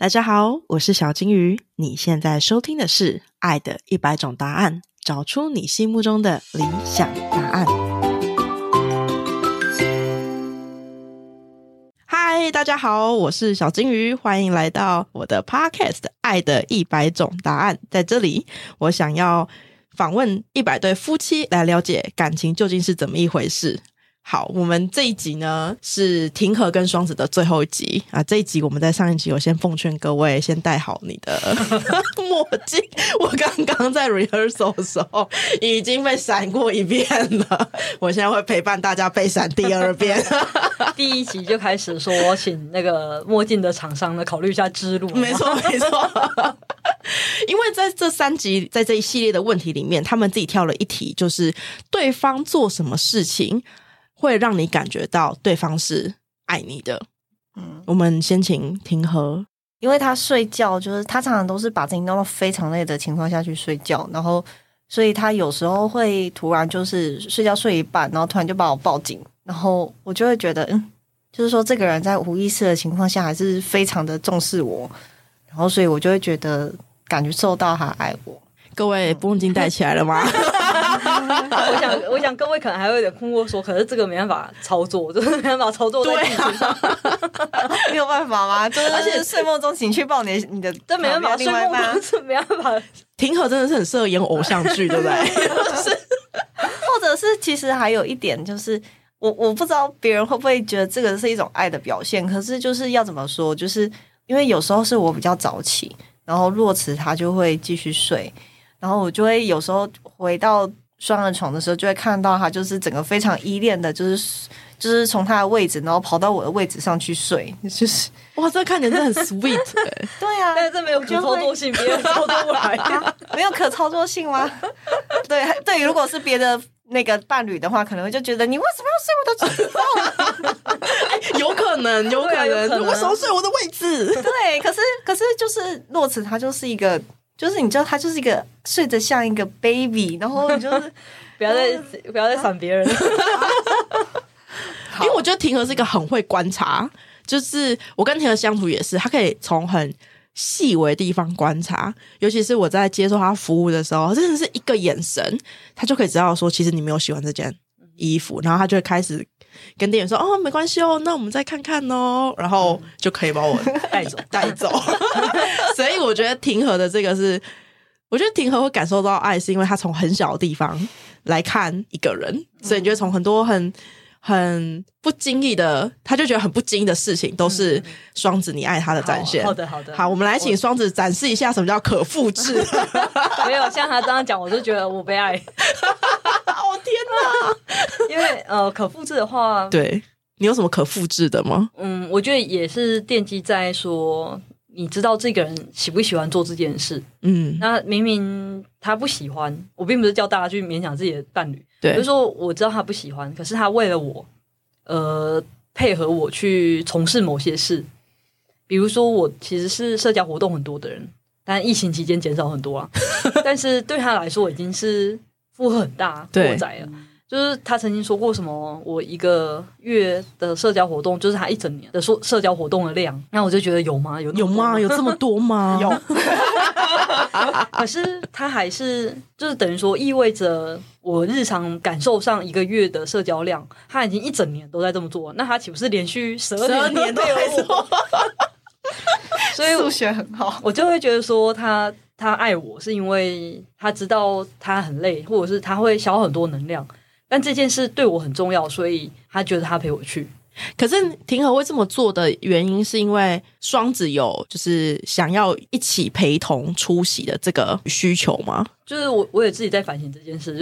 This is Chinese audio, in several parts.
大家好，我是小金鱼。你现在收听的是《爱的一百种答案》，找出你心目中的理想答案。嗨，大家好，我是小金鱼，欢迎来到我的 Podcast《爱的一百种答案》。在这里，我想要访问一百对夫妻，来了解感情究竟是怎么一回事。好，我们这一集呢是停和跟双子的最后一集啊。这一集我们在上一集，我先奉劝各位先戴好你的 墨镜。我刚刚在 rehearsal 的时候已经被闪过一遍了，我现在会陪伴大家被闪第二遍。第一集就开始说，请那个墨镜的厂商呢考虑一下之路。没错，没错。因为在这三集，在这一系列的问题里面，他们自己挑了一题，就是对方做什么事情。会让你感觉到对方是爱你的。嗯，我们先请庭和，因为他睡觉就是他常常都是把自己弄到非常累的情况下去睡觉，然后所以他有时候会突然就是睡觉睡一半，然后突然就把我抱紧，然后我就会觉得，嗯，就是说这个人在无意识的情况下还是非常的重视我，然后所以我就会觉得感觉受到他爱我。各位不用镜戴起来了吗？我想，我想各位可能还会有点困惑，说，可是这个没办法操作，就是没办法操作在地图上，没有办法吗？就是而且睡梦中请去抱你你的，这没办法，睡梦中是没办法。庭和真的是很适合演偶像剧，对不对？是，或者是其实还有一点，就是我我不知道别人会不会觉得这个是一种爱的表现，可是就是要怎么说？就是因为有时候是我比较早起，然后若慈他就会继续睡。然后我就会有时候回到双人床的时候，就会看到他就是整个非常依恋的，就是就是从他的位置，然后跑到我的位置上去睡，就是哇，这看起来真的很 sweet。对啊，但是这没有可操作性，别人操作不来，没有可操作性吗？对对，如果是别的那个伴侣的话，可能就觉得你为什么要睡我的床？有可能，有可能，为什么睡我的位置？对，可是可是就是洛慈，他就是一个。就是你知道，他就是一个睡得像一个 baby，然后你就是 不要再 不要再闪别人。因为我觉得庭和是一个很会观察，就是我跟庭和相处也是，他可以从很细微的地方观察，尤其是我在接受他服务的时候，真的是一个眼神，他就可以知道说，其实你没有喜欢这件衣服，然后他就会开始。跟店员说哦，没关系哦，那我们再看看哦，然后就可以把我带走 带走。所以我觉得庭和的这个是，我觉得庭和会感受到爱，是因为他从很小的地方来看一个人，所以你觉得从很多很很不经意的，他就觉得很不经意的事情，都是双子你爱他的展现。好的好的，好，我们来请双子展示一下什么叫可复制。没有像他这样讲，我就觉得我被爱。哦天哪！因为呃，可复制的话，对你有什么可复制的吗？嗯，我觉得也是奠基在说，你知道这个人喜不喜欢做这件事。嗯，那明明他不喜欢，我并不是叫大家去勉强自己的伴侣。对，比如说我知道他不喜欢，可是他为了我，呃，配合我去从事某些事。比如说，我其实是社交活动很多的人，但疫情期间减少很多啊。但是对他来说，已经是。负荷很大，过载了。就是他曾经说过什么，我一个月的社交活动，就是他一整年的说社交活动的量。那我就觉得有吗？有有吗？有这么多吗？有。可是他还是就是等于说，意味着我日常感受上一个月的社交量，他已经一整年都在这么做。那他岂不是连续十二年都在做？所以数学很好，我就会觉得说他。他爱我是因为他知道他很累，或者是他会消耗很多能量，但这件事对我很重要，所以他觉得他陪我去。可是庭和会这么做的原因，是因为双子有就是想要一起陪同出席的这个需求吗？就是我我也自己在反省这件事。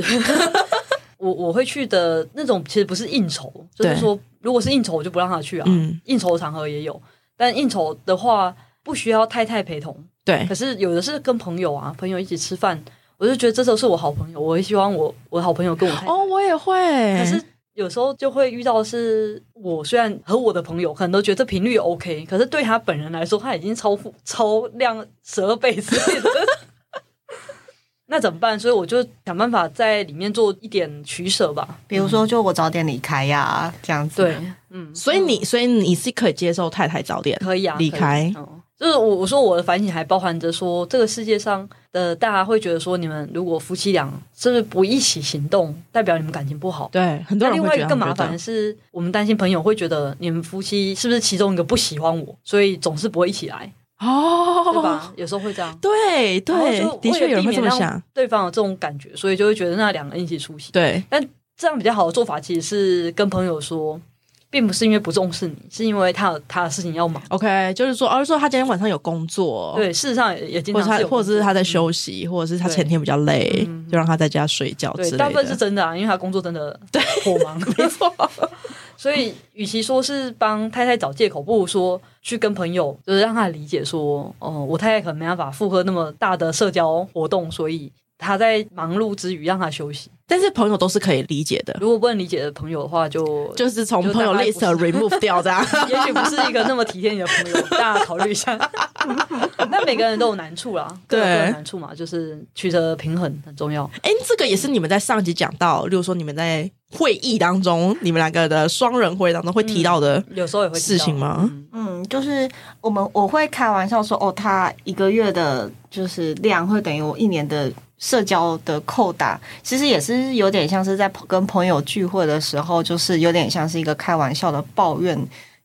我我会去的那种，其实不是应酬，就是说，如果是应酬，我就不让他去啊。嗯，应酬场合也有，但应酬的话不需要太太陪同。对，可是有的是跟朋友啊，朋友一起吃饭，我就觉得这都是我好朋友，我也希望我我的好朋友跟我。哦，我也会。可是有时候就会遇到是，我虽然和我的朋友可能都觉得这频率 OK，可是对他本人来说，他已经超负超量十二倍之类的。那怎么办？所以我就想办法在里面做一点取舍吧。比如说，就我早点离开呀，这样子。对，嗯，所以你所以你是可以接受太太早点可以啊离开。就是我我说我的反省还包含着说，这个世界上的大家会觉得说，你们如果夫妻俩是不是不一起行动，代表你们感情不好。对，很多人另人会觉得外一个更麻烦的是，我们担心朋友会觉得你们夫妻是不是其中一个不喜欢我，所以总是不会一起来，哦，对吧？有时候会这样。对对就，的确有人会这么想。对方有这种感觉，所以就会觉得那两个人一起出席。对，但这样比较好的做法，其实是跟朋友说，并不是因为不重视你，是因为他有他的事情要忙。OK，就是说，而是说他今天晚上有工作，，对，事实上也也经或者他常或者是他在嗯休息，或者是他前天比较累嗯，就让他在家睡觉之类。大部分是真的啊，因为他工作真的 对火忙，没错，所以与其说是帮太太找借口，不如说去跟朋友，就是让他理解说，哦、我太太可能没办法负荷那么大的社交活动，所以他在忙碌之余让他休息。但是朋友都是可以理解的，如果不能理解的朋友的话，就就是从朋友 list remove 掉这样。也许不是一个那么体贴你的朋友，大家考虑一下。那每个人都有难处啦，各有难处嘛，就是取得平衡很重要。哎，这个也是你们在上集讲到，例如说你们在会议当中，你们两个的双人会当中会提到的有时候也会事情吗？嗯嗯，就是我们我会开玩笑说，哦，他一个月的就是量会等于我一年的社交的扣打，其实也是有点像是在跟朋友聚会的时候，就是有点像是一个开玩笑的抱怨。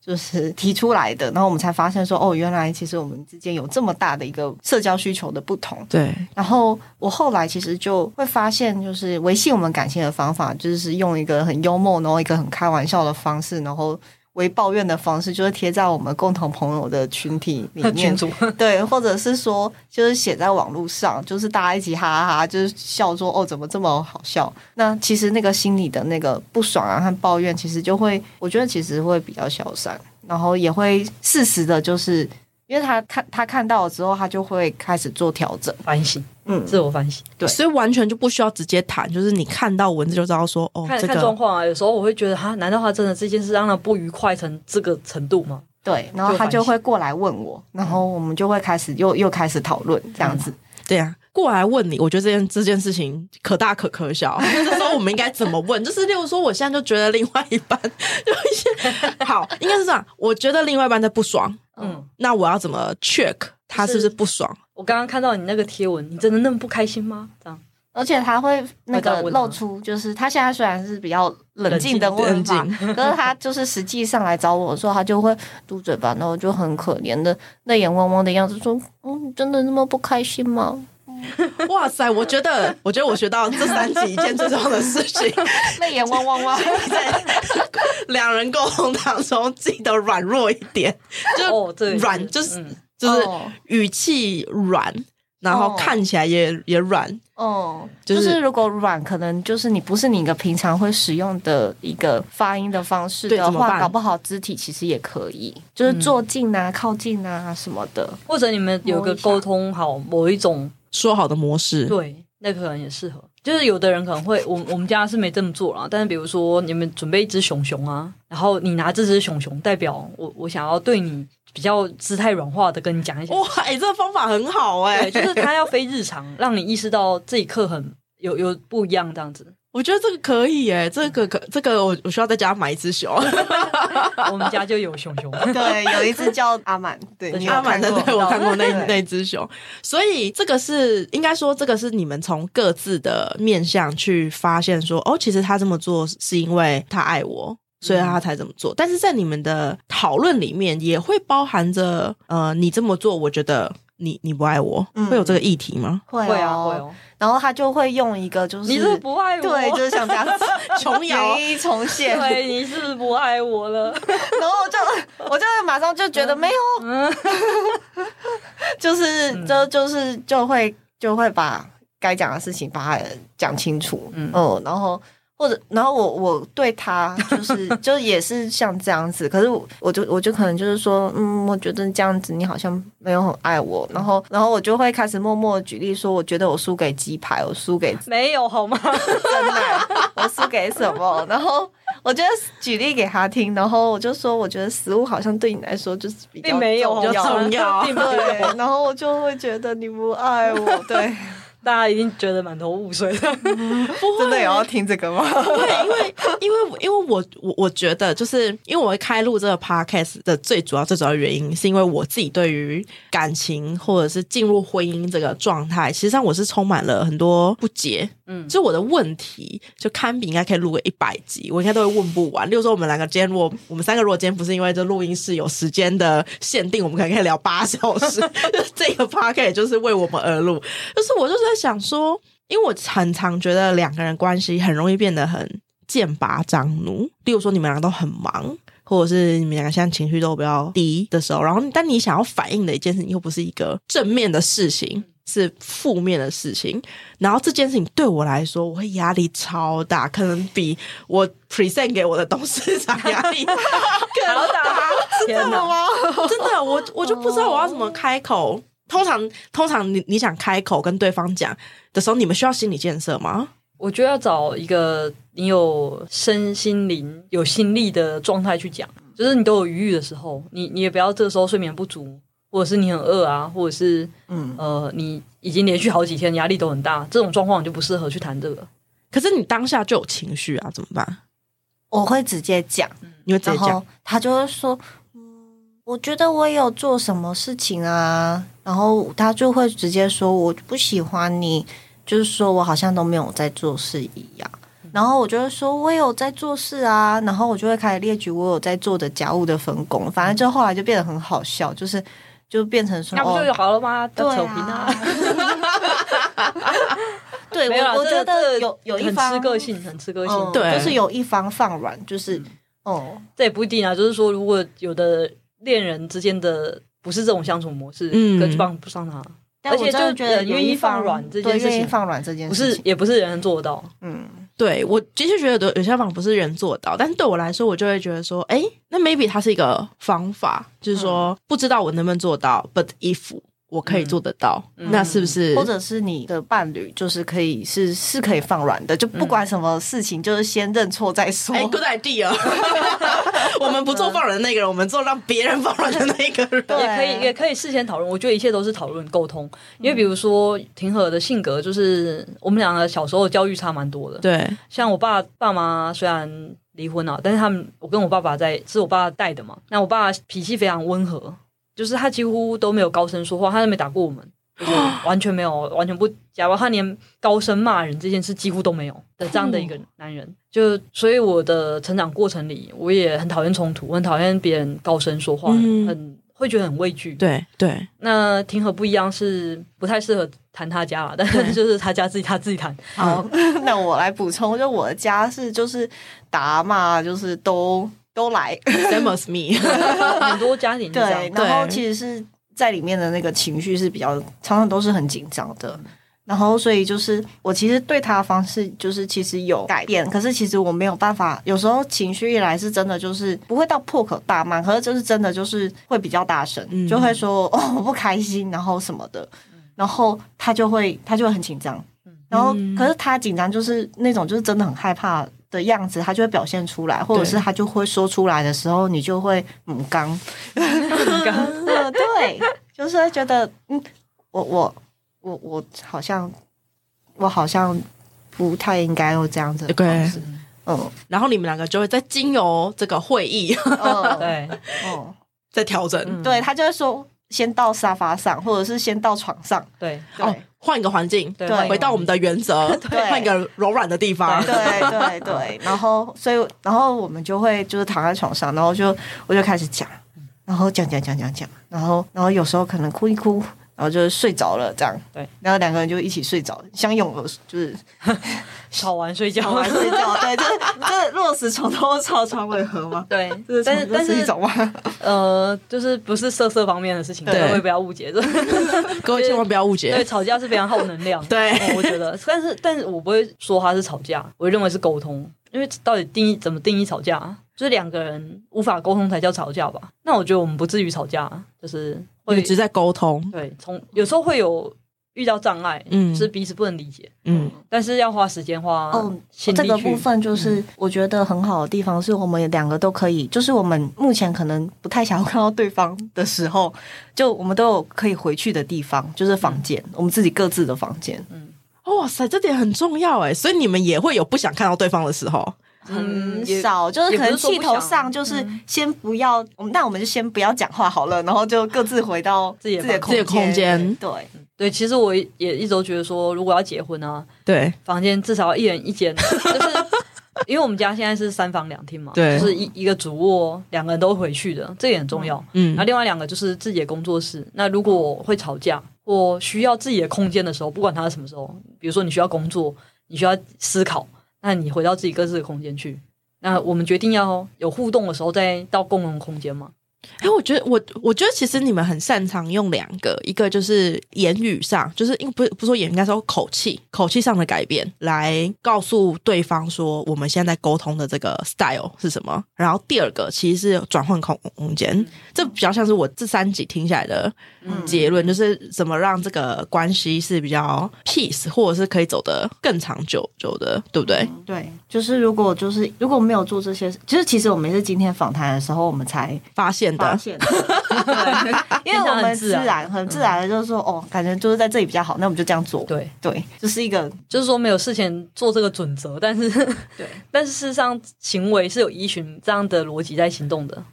就是提出来的，然后我们才发现说，哦，原来其实我们之间有这么大的一个社交需求的不同。对，然后我后来其实就会发现，就是维系我们感情的方法，就是用一个很幽默，然后一个很开玩笑的方式，然后为抱怨的方式，就是贴在我们共同朋友的群体里面 对，或者是说就是写在网络上，就是大家一起哈哈哈，就是笑说哦怎么这么好笑。那其实那个心里的那个不爽啊和抱怨，其实就会，我觉得其实会比较消散，然后也会适时的，就是因为他看他看到了之后，他就会开始做调整。反省，嗯，自我反省，对所以完全就不需要直接谈，就是你看到文字就知道说，哦，看这个看状况啊。有时候我会觉得，哈，难道他真的这件事让他不愉快成这个程度吗？对，然后他就会过来问我，然后我们就会开始又又开始讨论这样子。对啊、过来问你，我觉得这件这件事情可大可可小。这时候我们应该怎么问？就是例如说，我现在就觉得另外一半有一些好，应该是这样。我觉得另外一半在不爽，嗯，那我要怎么 check 他是不是不爽？我刚刚看到你那个贴文，你真的那么不开心吗？这样，而且他会那个露出，就是他现在虽然是比较冷静的问冷法，可是他就是实际上来找我的时候，他就会嘟嘴巴，然后就很可怜的泪眼汪汪的样子，说：“嗯，你真的那么不开心吗哇塞！我觉得，我觉得我学到这三集一件最重要的事情，？”泪眼汪汪汪，在两人沟通当中记得软弱一点，就软就是嗯就是哦语气软，然后哦看起来也也软。哦，就就是是如果软，可能就是你不是你一个平常会使用的一个发音的方式的话，搞不好肢体其实也可以，就是坐近啊、靠近啊什么的。或者你们有个沟通好某一种说好的模式，对，那可能也适合。就是有的人可能会，我我们家是没这么做啦。但是比如说你们准备一只熊熊啊，然后你拿这只熊熊，代表我我想要对你比较姿态软化的跟你讲一些，哇，哎、这个方法很好哎、对，就是他要非日常，让你意识到这一刻很有有不一样这样子。我觉得这个可以哎、这个可这个我我需要在家买一只熊，我们家就有熊熊，对，有一只叫阿满，对，阿满的，对我看过那那只熊，所以这个是应该说，这个是你们从各自的面向去发现说，哦，其实他这么做是因为他爱我。所以他才这么做，但是在你们的讨论里面也会包含着，呃，你这么做，我觉得你你不爱我，嗯。会有这个议题吗？会会啊哦会哦，然后他就会用一个就是你是不爱我，对，就是像这样子 琼瑶。原因重现，对，你是不是不爱我了？然后我就我就马上就觉得没有，嗯，就是嗯。就就是就会就会把该讲的事情把它讲清楚，嗯。嗯，然后。或者，然后我我对他就是 就也是像这样子，可是我我就我就可能就是说，嗯，我觉得这样子你好像没有很爱我，然后然后我就会开始默默举例说，我觉得我输给鸡排，我输给没有好吗？真的，我输给什么？然后我就举例给他听，然后我就说，我觉得食物好像对你来说就是比较并没有重要对，然后我就会觉得你不爱我，对，大家一定觉得满头雾水的。真的有要听这个吗？对，因为因为因为我我我觉得，就是因为我会开录这个 podcast 的最主要最主要原因，是因为我自己对于感情或者是进入婚姻这个状态，实际上我是充满了很多不解。嗯，就我的问题，就堪比应该可以录个一百集，我应该都会问不完。例如说，我们两个今天如果我们三个如果今天不是因为这录音室有时间的限定，我们可能可以聊八小时。这个 podcast 就是为我们而录。就是我就是在想说。因为我很常觉得两个人关系很容易变得很剑拔弩怒，例如说你们两个都很忙，或者是你们两个现在情绪都比较低的时候，然后但你想要反映的一件事情又不是一个正面的事情，是负面的事情，然后这件事情对我来说，我会压力超大，可能比我 present 给我的董事长压力 更大，是真的吗？真的，我我就不知道我要怎么开口。通常，通常你你想开口跟对方讲的时候，你们需要心理建设吗？我觉得要找一个你有身心灵有心力的状态去讲，就是你都有余裕的时候，你你也不要这个时候睡眠不足，或者是你很饿啊，或者是嗯呃，你已经连续好几天压力都很大，这种状况就不适合去谈这个。可是你当下就有情绪啊，怎么办？我会直接讲，你会直接讲，他就会说。嗯我觉得我有做什么事情啊，然后他就会直接说我不喜欢你，就是说我好像都没有在做事一样。然后我就会说我有在做事啊，然后我就会开始列举我有在做的家务的分工。反正就后来就变得很好笑，就是就变成说那不就好了吗？对啊，对，我我觉得有有一方吃个性，很吃个性，对，就是有一方放软，就是哦，这也不一定啊。就是说，如果有的。恋人之间的不是这种相处模式，跟放不上他，而且就觉得愿意放软这件事情，放软这件事不是也不是人做到。嗯，对我的确觉得有些方法不是人做到，但是对我来说，我就会觉得说，哎，那 maybe 它是一个方法，就是说不知道我能不能做到，but if。我可以做得到，那是不是？或者是你的伴侣，就是可以是是可以放软的，就不管什么事情，就是先认错再说。Good idea。我们不做放软的那个人，我们做让别人放软的那个人，也可以，也可以事先讨论。我觉得一切都是讨论沟通，因为比如说庭和的性格，就是我们两个小时候教育差蛮多的。对，像我爸爸妈虽然离婚了，但是他们我跟我爸爸在是我爸带的嘛，那我爸脾气非常温和。就是他几乎都没有高声说话，他都没打过我们，就是 完全没有，完全不假如他连高声骂人这件事几乎都没有的这样的一个男人。就所以我的成长过程里，我也很讨厌冲突，我很讨厌别人高声说话，很会觉得很畏惧。对对，那庭和不一样，是不太适合谈他家了，但是就是他家自己他自己谈。好，那我来补充，就我的家是就是打骂，就是都。都来，same as me，很多家庭对，然后其实是在里面的那个情绪是比较常常都是很紧张的，然后所以就是我其实对他的方式就是其实有改变，可是其实我没有办法，有时候情绪一来是真的就是不会到破口大骂，可是就是真的就是会比较大声，就会说 哦我不开心，然后什么的，然后他就会他就会很紧张，然后可是他紧张就是那种就是真的很害怕。的样子，他就会表现出来，或者是他就会说出来的时候，你就会母刚，母 刚，对，就是觉得，嗯，我我我我好像我好像不太应该用这样子的方式，嗯，然后你们两个就会在经由这个会议，对，哦，在调整，对他就会说。先到沙发上，或者是先到床上，对，哦，换一个环境，对，回到我们的原则，换一个柔软的地方，对对对。然后，所以，然后我们就会就是躺在床上，然后就我就开始讲，然后讲讲讲讲讲，然后然后有时候可能哭一哭，然后就睡着了，这样，对，然后两个人就一起睡着，相拥而就是。吵完睡觉，吵完睡觉，对，就是落实床头吵床尾和嘛？对，但是但是一？呃，就是不是色色方面的事情，各位不要误解，各位千万不要误解。对，吵架是非常耗能量，对，我觉得，但是但是我不会说他是吵架，我认为是沟通，因为到底定义怎么定义吵架，就是两个人无法沟通才叫吵架吧？那我觉得我们不至于吵架，就是会一直在沟通，对，从有时候会有。遇到障碍，嗯，是彼此不能理解，嗯，但是要花时间花哦，这个部分就是我觉得很好的地方，是我们两个都可以，就是我们目前可能不太想要看到对方的时候，就我们都有可以回去的地方，就是房间，我们自己各自的房间，嗯，哇塞，这点很重要哎，所以你们也会有不想看到对方的时候。很也少，就是可能气头上就是先不要，我们那我们就先不要讲话好了，然后就各自回到自己的自己的空间。对，对，其实我也一直都觉得说，如果要结婚啊，对。房间至少要一人一间，就是因为我们家现在是三房两厅嘛，对。就是一一个主卧，两个人都回去的，这也很重要。嗯。然后另外两个就是自己的工作室。那如果会吵架或需要自己的空间的时候，不管他是什么时候，比如说你需要工作，你需要思考，那你回到自己各自的空间去。那我们决定要有互动的时候，再到共同空间嘛。哎，我觉得我我觉得其实你们很擅长用两个，一个就是言语上，就是因为不不说言语，应该说口气，口气上的改变，来告诉对方说我们现在沟通的这个 style 是什么。然后第二个其实是转换空空间，这比较像是我这三集听下来的结论，就是怎么让这个关系是比较 peace，或者是可以走得更长久久的，对不对？对，就是如果就是如果没有做这些，就是其实我们是今天访谈的时候，我们才发现的，发现的，对，因为我们自然很自然的就是说，哦，感觉就是在这里比较好，那我们就这样做。对，对，就是一个就是说没有事前做这个准则，但是对，但是事实上行为是有依循这样的逻辑在行动的。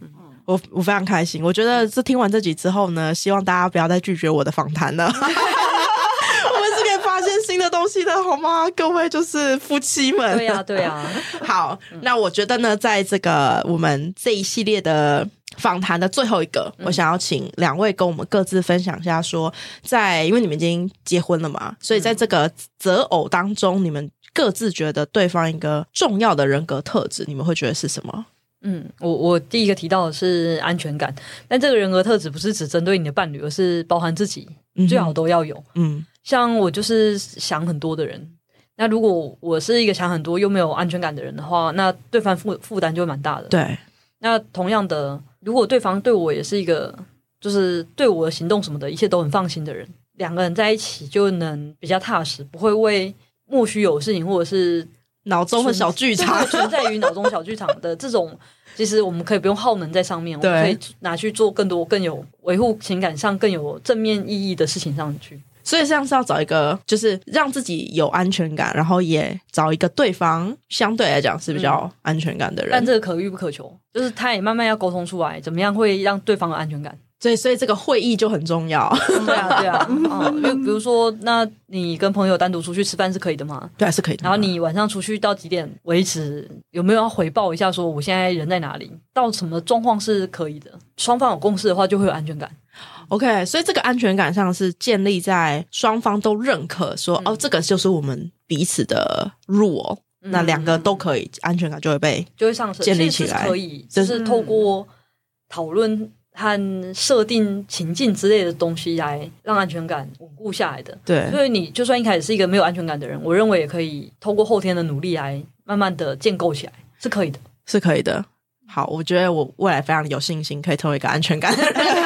我我非常开心，我觉得这听完这集之后呢，希望大家不要再拒绝我的访谈了。我们是可以发现新的东西的，好吗？各位就是夫妻们。对呀、对呀、好，那我觉得呢，在这个我们这一系列的访谈的最后一个，我想要请两位跟我们各自分享一下说在因为你们已经结婚了嘛，所以在这个择偶当中，你们各自觉得对方一个重要的人格特质，你们会觉得是什么？嗯，我我第一个提到的是安全感，但这个人格特质不是只针对你的伴侣，而是包含自己，嗯最好都要有。嗯像我就是想很多的人，那如果我是一个想很多又没有安全感的人的话，那对方负负担就会蛮大的。对，那同样的，如果对方对我也是一个，就是对我的行动什么的，一切都很放心的人，两个人在一起就能比较踏实，不会为莫须有的事情或者是脑中的小剧场对存在于脑中小剧场的 这种，其实我们可以不用耗能在上面，我们可以拿去做更多更有维护情感上更有正面意义的事情上去。所以这样是要找一个，就是让自己有安全感，然后也找一个对方相对来讲是比较安全感的人。但这个可遇不可求，就是他也慢慢要沟通出来，怎么样会让对方有安全感。所以，所以这个会议就很重要。对啊，对啊，嗯，比比如说，那你跟朋友单独出去吃饭是可以的吗？对啊，是可以的。然后你晚上出去到几点为止？有没有要回报一下，说我现在人在哪里？到什么状况是可以的？双方有共识的话，就会有安全感。OK，所以这个安全感上是建立在双方都认可说，哦，这个就是我们彼此的 rule，、那两个都可以，安全感就会被就会上升，建立起来可以，就是是透过讨论和设定情境之类的东西来让安全感稳固下来的。对所以你就算一开始是一个没有安全感的人，我认为也可以透过后天的努力来慢慢的建构起来，是可以的。是可以的。好，我觉得我未来非常有信心可以成为一个安全感的人。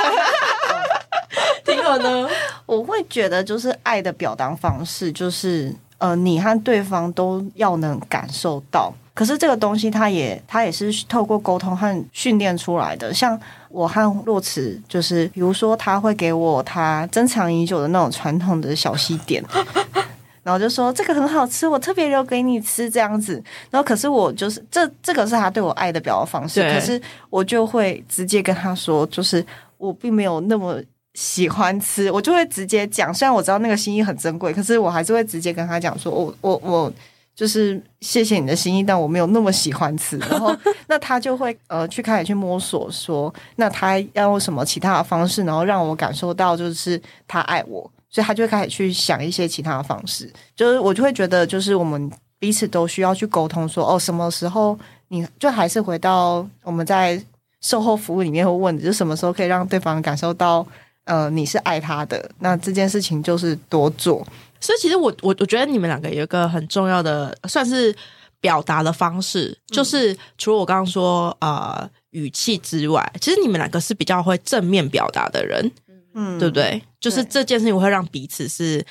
听了呢？我会觉得，就是爱的表达方式，就是呃，你和对方都要能感受到。可是这个东西，它也它也是透过沟通和训练出来的。像我和洛慈，就是比如说，他会给我他珍藏已久的那种传统的小西点。然后就说这个很好吃，我特别留给你吃这样子。然后可是我就是这这个是他对我爱的表达方式，可是我就会直接跟他说，就是我并没有那么喜欢吃，我就会直接讲。虽然我知道那个心意很珍贵，可是我还是会直接跟他讲说，我我我就是谢谢你的心意，但我没有那么喜欢吃。然后那他就会呃去开始去摸索说，那他要用什么其他的方式，然后让我感受到就是他爱我。所以他就会开始去想一些其他的方式，就是我就会觉得，就是我们彼此都需要去沟通说，哦，什么时候你就还是回到我们在售后服务里面会问的，就什么时候可以让对方感受到，呃，你是爱他的，那这件事情就是多做。所以其实我我我觉得你们两个有一个很重要的，算是表达的方式，就是除了我刚刚说呃语气之外，其实你们两个是比较会正面表达的人，嗯，对不对？就是这件事情会让彼此是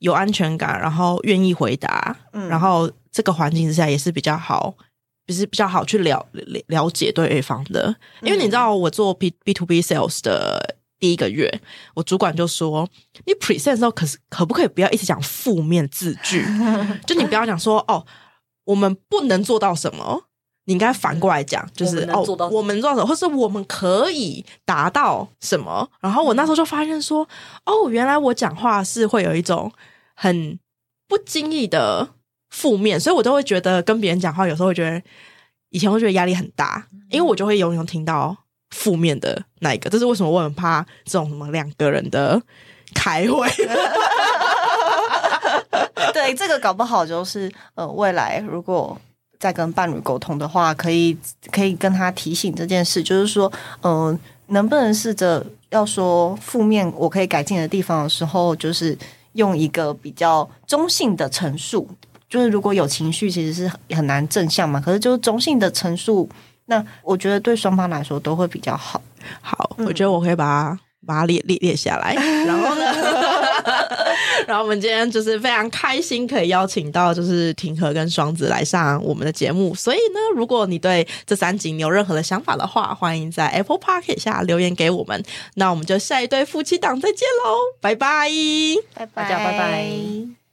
有安全感，然后愿意回答，嗯然后这个环境之下也是比较好。就是比较好去了了了解对方的，因为你知道我做 B B to B sales 的第一个月，我主管就说：“你 present 的时候，可是可不可以不要一直讲负面字句？就你不要讲说哦，我们不能做到什么。”你应该反过来讲，就是哦，我们做到什么，或是我们可以达到什么。然后我那时候就发现说，哦，原来我讲话是会有一种很不经意的负面，所以我都会觉得跟别人讲话，有时候会觉得以前会觉得压力很大，因为我就会永远听到负面的那一个。这是为什么我很怕这种什么两个人的开会。对，这个搞不好就是呃，未来如果在跟伴侣沟通的话，可以可以跟他提醒这件事，就是说，嗯、能不能试着要说负面我可以改进的地方的时候，就是用一个比较中性的陈述。就是如果有情绪，其实是很难正向嘛。可是就是中性的陈述，那我觉得对双方来说都会比较好。好，我觉得我可以把它把它列列列下来，然后呢，然后我们今天就是非常开心，可以邀请到就是庭和跟双子来上我们的节目。所以呢，如果你对这三集你有任何的想法的话，欢迎在 Apple Park 下留言给我们。那我们就下一对夫妻档再见喽，拜拜。拜大家拜拜